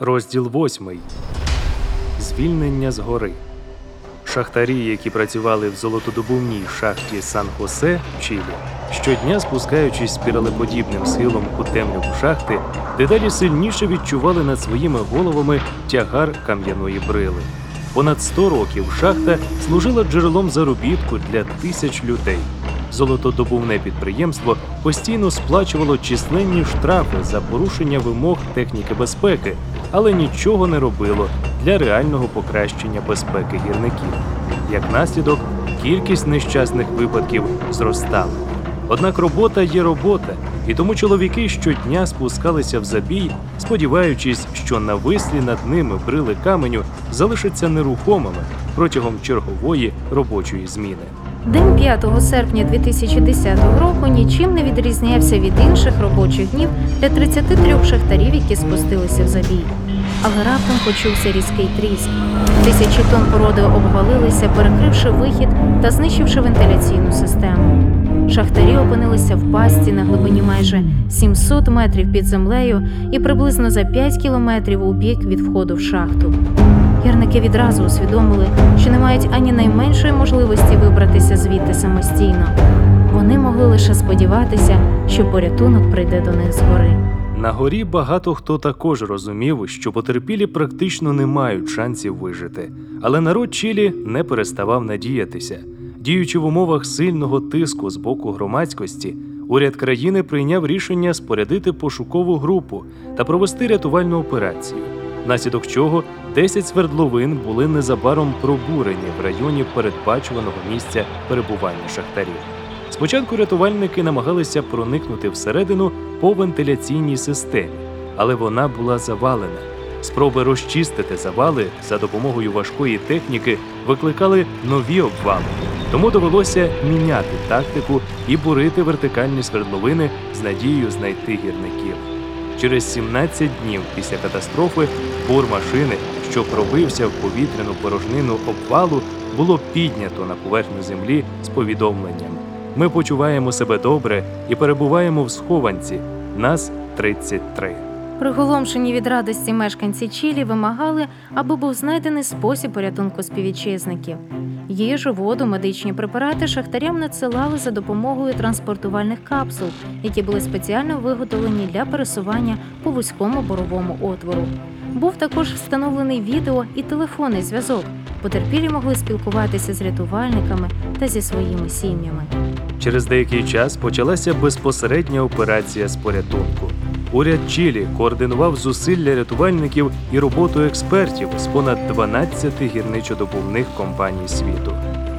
Розділ 8. Звільнення з гори. Шахтарі, які працювали в золотодобувній шахті Сан-Хосе в Чилі, щодня спускаючись спіралеподібним схилом у темряву шахти, дедалі сильніше відчували над своїми головами тягар кам'яної брили. Понад 100 років шахта служила джерелом заробітку для тисяч людей. Золотодобувне підприємство постійно сплачувало численні штрафи за порушення вимог техніки безпеки, але нічого не робило для реального покращення безпеки гірників. Як наслідок, кількість нещасних випадків зростала. Однак робота є робота, і тому чоловіки щодня спускалися в забій, сподіваючись, що навислі над ними брили каменю залишаться нерухомими протягом чергової робочої зміни. День 5 серпня 2010 року нічим не відрізнявся від інших робочих днів для 33 шахтарів, які спустилися в забій. Але раптом почувся різкий тріск. Тисячі тонн породи обвалилися, перекривши вихід та знищивши вентиляційну систему. Шахтарі опинилися в пастці на глибині майже 700 метрів під землею і приблизно за 5 кілометрів у бік від входу в шахту. Гірники відразу усвідомили, що не мають ані найменшої можливості вибратися звідти самостійно. Вони могли лише сподіватися, що порятунок прийде до них згори. На горі багато хто також розумів, що потерпілі практично не мають шансів вижити, але народ Чилі не переставав надіятися. Діючи в умовах сильного тиску з боку громадськості, уряд країни прийняв рішення спорядити пошукову групу та провести рятувальну операцію, внаслідок чого 10 свердловин були незабаром пробурені в районі передбачуваного місця перебування шахтарів. Спочатку рятувальники намагалися проникнути всередину по вентиляційній системі, але вона була завалена. Спроби розчистити завали за допомогою важкої техніки викликали нові обвали, тому довелося міняти тактику і бурити вертикальні свердловини з надією знайти гірників. Через 17 днів після катастрофи бур машини, що пробився в повітряну порожнину обвалу, було піднято на поверхню землі з повідомленням. Ми почуваємо себе добре і перебуваємо в схованці. Нас 33. Приголомшені від радості мешканці Чилі вимагали, аби був знайдений спосіб порятунку співвітчизників. Їжу, воду, медичні препарати шахтарям надсилали за допомогою транспортувальних капсул, які були спеціально виготовлені для пересування по вузькому боровому отвору. Був також встановлений відео і телефонний зв'язок. Потерпілі могли спілкуватися з рятувальниками та зі своїми сім'ями. Через деякий час почалася безпосередня операція з порятунку. Уряд Чилі координував зусилля рятувальників і роботу експертів з понад 12 гірничодобувних компаній світу.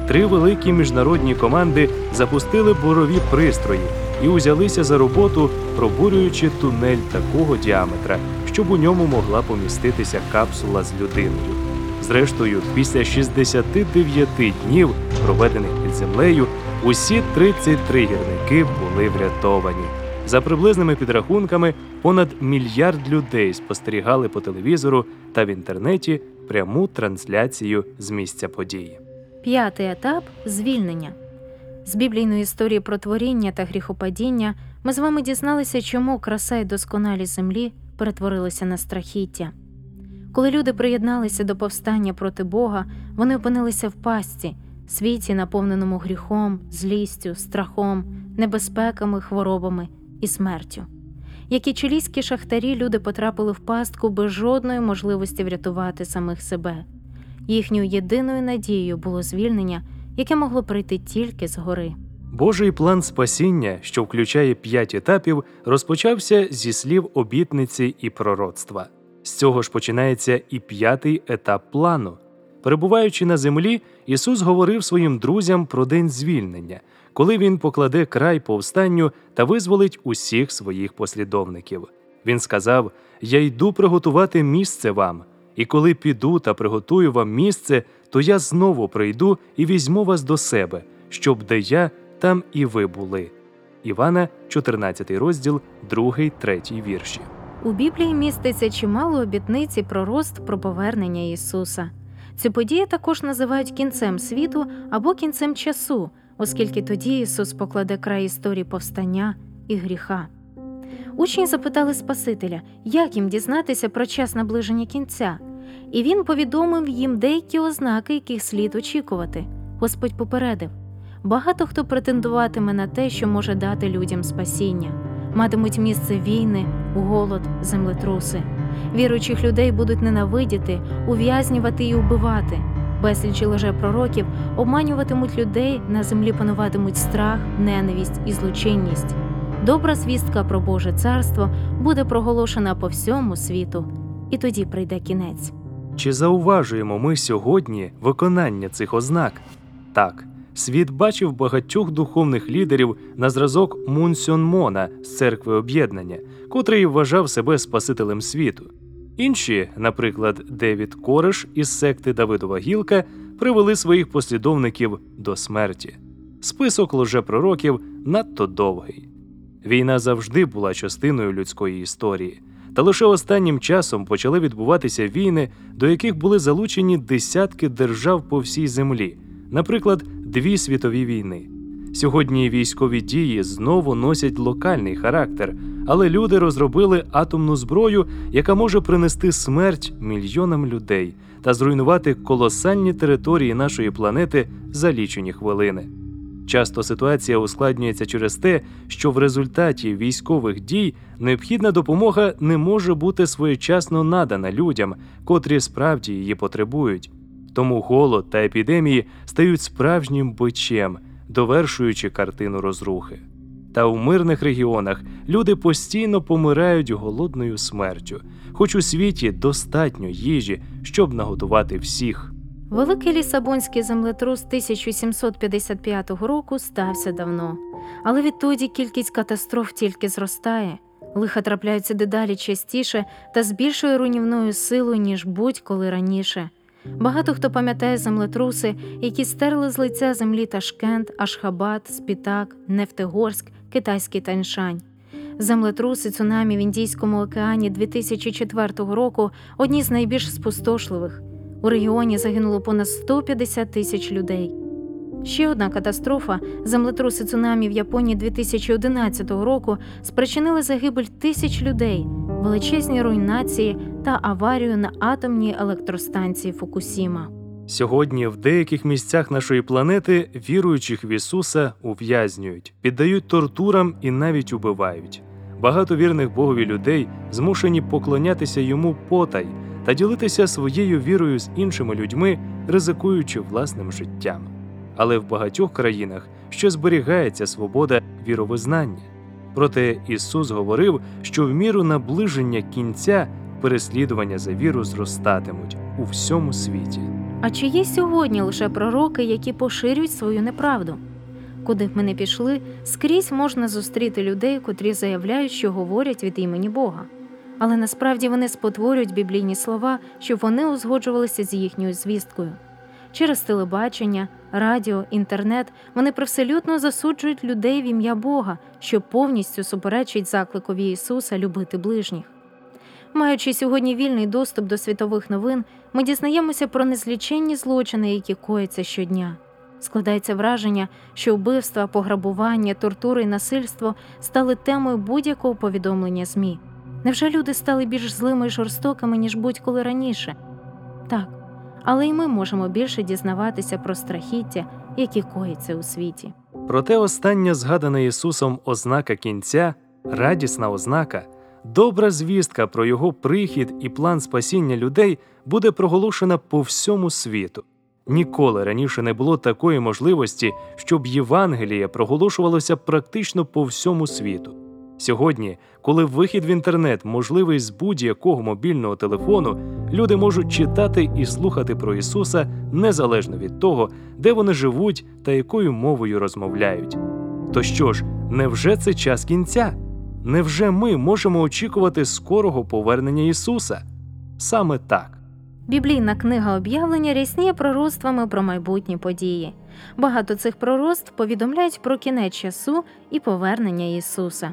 Три великі міжнародні команди запустили бурові пристрої і узялися за роботу, пробурюючи тунель такого діаметра, щоб у ньому могла поміститися капсула з людиною. Зрештою, після 69 днів, проведених під землею, усі 33 гірники були врятовані. За приблизними підрахунками, понад мільярд людей спостерігали по телевізору та в інтернеті пряму трансляцію з місця події. П'ятий етап звільнення. З біблійної історії про творіння та гріхопадіння ми з вами дізналися, чому краса і досконалість землі перетворилися на страхіття. Коли люди приєдналися до повстання проти Бога, вони опинилися в пастці, світі, наповненому гріхом, злістю, страхом, небезпеками, хворобами і смертю. Як і чилійські шахтарі, люди потрапили в пастку без жодної можливості врятувати самих себе. Їхньою єдиною надією було звільнення, яке могло прийти тільки згори. Божий план спасіння, що включає п'ять етапів, розпочався зі слів обітниці і пророцтва. З цього ж починається і п'ятий етап плану. Перебуваючи на землі, Ісус говорив своїм друзям про день звільнення, коли Він покладе край повстанню та визволить усіх своїх послідовників. Він сказав: Я йду приготувати місце вам, і коли піду та приготую вам місце, то я знову прийду і візьму вас до себе, щоб де я, там і ви були. Івана, 14 розділ, 2, 3 вірші. У Біблії міститься чимало обітниць і пророцтв про повернення Ісуса. Цю подію також називають кінцем світу або кінцем часу, оскільки тоді Ісус покладе край історії повстання і гріха. Учні запитали Спасителя, як їм дізнатися про час наближення кінця, і він повідомив їм деякі ознаки, яких слід очікувати. Господь попередив: багато хто претендуватиме на те, що може дати людям спасіння, матимуть місце війни, голод, землетруси. Віруючих людей будуть ненавидіти, ув'язнювати і убивати. Безлічі лжепророків обманюватимуть людей, на землі пануватимуть страх, ненависть і злочинність. Добра звістка про Боже царство буде проголошена по всьому світу, і тоді прийде кінець. Чи зауважуємо ми сьогодні виконання цих ознак? Так, світ бачив багатьох духовних лідерів на зразок Мун Мона з церкви об'єднання, котрий вважав себе Спасителем світу. Інші, наприклад, Девід Кореш із секти Давидова Гілка, привели своїх послідовників до смерті. Список лжепророків надто довгий. Війна завжди була частиною людської історії, та лише останнім часом почали відбуватися війни, до яких були залучені десятки держав по всій землі, наприклад, дві світові війни. Сьогодні військові дії знову носять локальний характер, але люди розробили атомну зброю, яка може принести смерть мільйонам людей та зруйнувати колосальні території нашої планети за лічені хвилини. Часто ситуація ускладнюється через те, що в результаті військових дій необхідна допомога не може бути своєчасно надана людям, котрі справді її потребують. Тому голод та епідемії стають справжнім бичем, довершуючи картину розрухи. Та у мирних регіонах люди постійно помирають голодною смертю, хоч у світі достатньо їжі, щоб нагодувати всіх. Великий лісабонський землетрус 1755 року стався давно, але відтоді кількість катастроф тільки зростає. Лиха трапляються дедалі частіше та з більшою руйнівною силою, ніж будь-коли раніше. Багато хто пам'ятає землетруси, які стерли з лиця землі Ташкент, Ашхабад, Спітак, Нефтегорськ, Китайський Таньшань. Землетруси цунамі в Індійському океані 2004 року одні з найбільш спустошливих. У регіоні загинуло понад 150 тисяч людей. Ще одна катастрофа землетруси цунамі в Японії 2011 року спричинили загибель тисяч людей, величезні руйнації та аварію на атомній електростанції Фукусіма. Сьогодні в деяких місцях нашої планети віруючих в Ісуса ув'язнюють, піддають тортурам і навіть убивають. Багато вірних Богові людей змушені поклонятися йому потай та ділитися своєю вірою з іншими людьми, ризикуючи власним життям. Але в багатьох країнах ще зберігається свобода віровизнання. Проте Ісус говорив, що в міру наближення кінця переслідування за віру зростатимуть у всьому світі. А чи є сьогодні лише пророки, які поширюють свою неправду? Куди б ми не пішли, скрізь можна зустріти людей, котрі заявляють, що говорять від імені Бога. Але насправді вони спотворюють біблійні слова, щоб вони узгоджувалися з їхньою звісткою. Через телебачення, радіо, інтернет вони привселютно засуджують людей в ім'я Бога, що повністю суперечить закликові Ісуса любити ближніх. Маючи сьогодні вільний доступ до світових новин, ми дізнаємося про незліченні злочини, які кояться щодня. Складається враження, що вбивства, пограбування, тортури і насильство стали темою будь-якого повідомлення ЗМІ. Невже люди стали більш злими і жорстокими, ніж будь-коли раніше? Так, але й ми можемо більше дізнаватися про страхіття, які коїться у світі. Проте остання згадана Ісусом ознака кінця, радісна ознака, добра звістка про його прихід і план спасіння людей буде проголошена по всьому світу. Ніколи раніше не було такої можливості, щоб Євангеліє проголошувалося практично по всьому світу. Сьогодні, коли вихід в інтернет можливий з будь-якого мобільного телефону, люди можуть читати і слухати про Ісуса незалежно від того, де вони живуть та якою мовою розмовляють. То що ж, невже це час кінця? Невже ми можемо очікувати скорого повернення Ісуса? Саме так. Біблійна книга об'явлення рясніє пророцтвами про майбутні події. Багато цих пророцтв повідомляють про кінець часу і повернення Ісуса.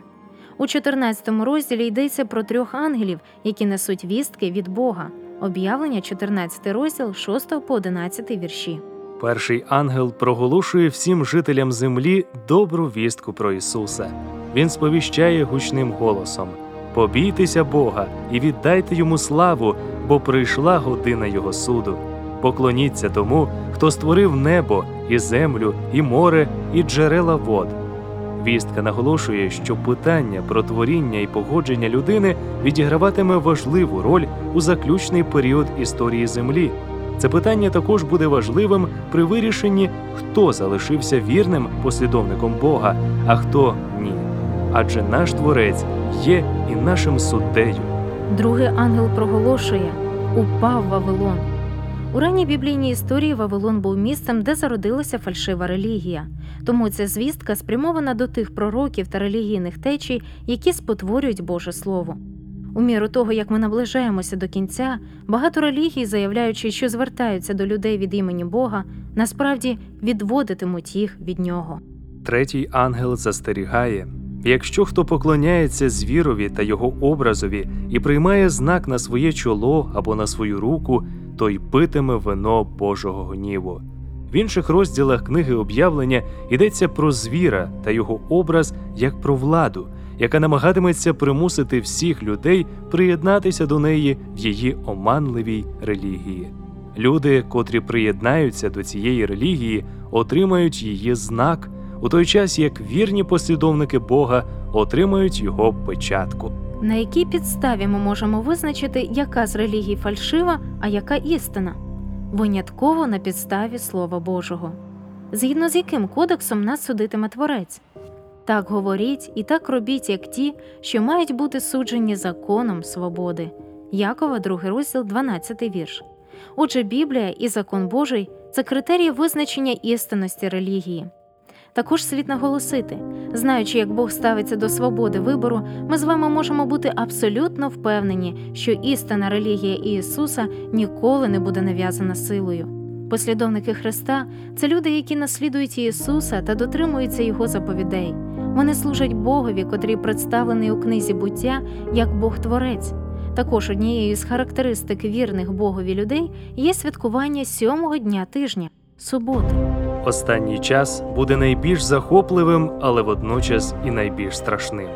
У 14 розділі йдеться про трьох ангелів, які несуть вістки від Бога. Об'явлення 14 розділ 6 по 11 вірші. Перший ангел проголошує всім жителям землі добру вістку про Ісуса. Він сповіщає гучним голосом: Побійтеся Бога і віддайте йому славу, бо прийшла година Його суду. Поклоніться тому, хто створив небо, і землю, і море, і джерела вод. Вістка наголошує, що питання про творіння і погодження людини відіграватиме важливу роль у заключний період історії Землі. Це питання також буде важливим при вирішенні, хто залишився вірним послідовником Бога, а хто ні. Адже наш творець є і нашим суддею. Другий ангел проголошує упав Вавилон. У ранній біблійній історії Вавилон був місцем, де зародилася фальшива релігія. Тому ця звістка спрямована до тих пророків та релігійних течій, які спотворюють Боже Слово. У міру того, як ми наближаємося до кінця, багато релігій, заявляючи, що звертаються до людей від імені Бога, насправді відводитимуть їх від нього. Третій ангел застерігає: якщо хто поклоняється звірові та його образові і приймає знак на своє чоло або на свою руку, той питиме вино Божого гніву. В інших розділах книги об'явлення йдеться про звіра та його образ як про владу, яка намагатиметься примусити всіх людей приєднатися до неї в її оманливій релігії. Люди, котрі приєднаються до цієї релігії, отримають її знак, у той час як вірні послідовники Бога отримають його печатку. На якій підставі ми можемо визначити, яка з релігій фальшива, а яка істина? Винятково на підставі Слова Божого. Згідно з яким кодексом нас судитиме Творець? Так говоріть і так робіть, як ті, що мають бути суджені законом свободи. Якова, 2 розділ, 12 вірш. Отже, Біблія і закон Божий це критерії визначення істинності релігії. Також слід наголосити, знаючи, як Бог ставиться до свободи вибору, ми з вами можемо бути абсолютно впевнені, що істинна релігія Ісуса ніколи не буде нав'язана силою. Послідовники Христа це люди, які наслідують Ісуса та дотримуються Його заповідей. Вони служать Богові, котрий представлений у книзі буття як Бог Творець. Також однією з характеристик вірних Богові людей є святкування сьомого дня тижня суботи. Останній час буде найбільш захопливим, але водночас і найбільш страшним.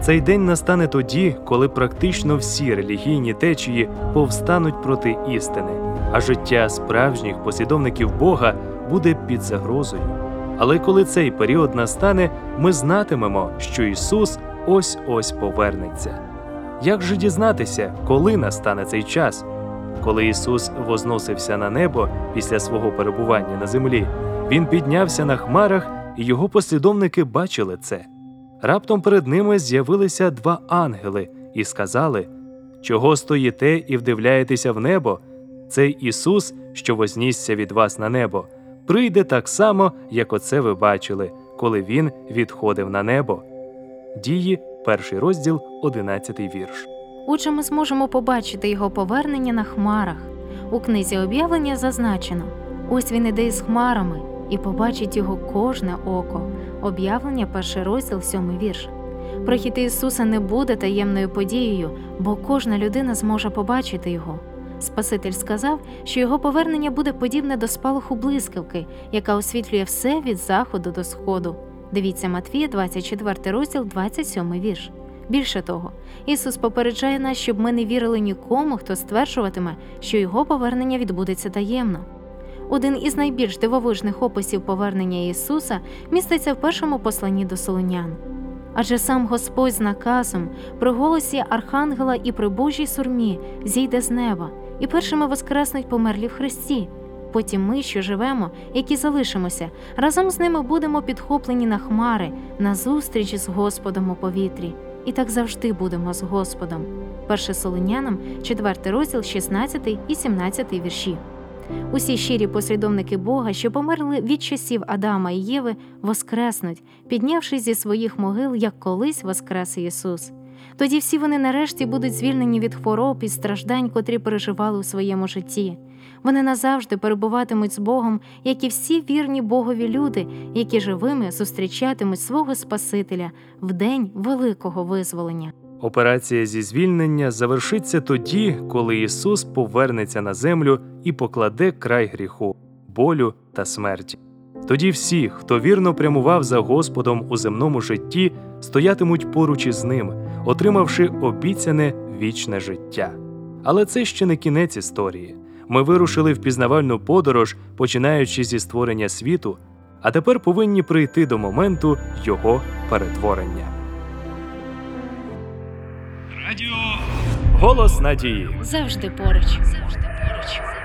Цей день настане тоді, коли практично всі релігійні течії повстануть проти істини, а життя справжніх послідовників Бога буде під загрозою. Але коли цей період настане, ми знатимемо, що Ісус ось ось повернеться. Як же дізнатися, коли настане цей час? Коли Ісус возносився на небо після свого перебування на землі, Він піднявся на хмарах, і його послідовники бачили це. Раптом перед ними з'явилися два ангели і сказали: Чого стоїте і вдивляєтеся в небо? Цей Ісус, що вознісся від вас на небо, прийде так само, як оце ви бачили, коли Він відходив на небо. Дії, перший розділ, одинадцятий вірш. Отже, ми зможемо побачити його повернення на хмарах. У книзі об'явлення зазначено: ось він іде із хмарами, і побачить його кожне око. Об'явлення, перший розділ, сьомий вірш. Прихід Ісуса не буде таємною подією, бо кожна людина зможе побачити його. Спаситель сказав, що його повернення буде подібне до спалаху блискавки, яка освітлює все від заходу до сходу. Дивіться Матвія, 24 розділ, 27 вірш. Більше того, Ісус попереджає нас, щоб ми не вірили нікому, хто стверджуватиме, що його повернення відбудеться таємно. Один із найбільш дивовижних описів повернення Ісуса міститься в першому посланні до Солонян. Адже сам Господь з наказом при голосі Архангела і при Божій сурмі зійде з неба, і першими воскреснуть померлі в Христі. Потім ми, що живемо, які залишимося, разом з ними будемо підхоплені на хмари, на зустріч з Господом у повітрі. І так завжди будемо з Господом. Перше Солонянам, 4 розділ, 16 і 17 вірші. Усі щирі послідовники Бога, що померли від часів Адама і Єви, воскреснуть, піднявшись зі своїх могил, як колись воскрес Ісус. Тоді всі вони нарешті будуть звільнені від хвороб і страждань, котрі переживали у своєму житті. Вони назавжди перебуватимуть з Богом, як і всі вірні Богові люди, які живими зустрічатимуть свого Спасителя в день великого визволення. Операція зі звільнення завершиться тоді, коли Ісус повернеться на землю і покладе край гріху. болю та смерті. Тоді всі, хто вірно прямував за Господом у земному житті, стоятимуть поруч із ним, отримавши обіцяне вічне життя. Але це ще не кінець історії. Ми вирушили в пізнавальну подорож, починаючи зі створення світу, а тепер повинні прийти до моменту його перетворення. Радіо Голос надії. Завжди поруч. Завжди поруч.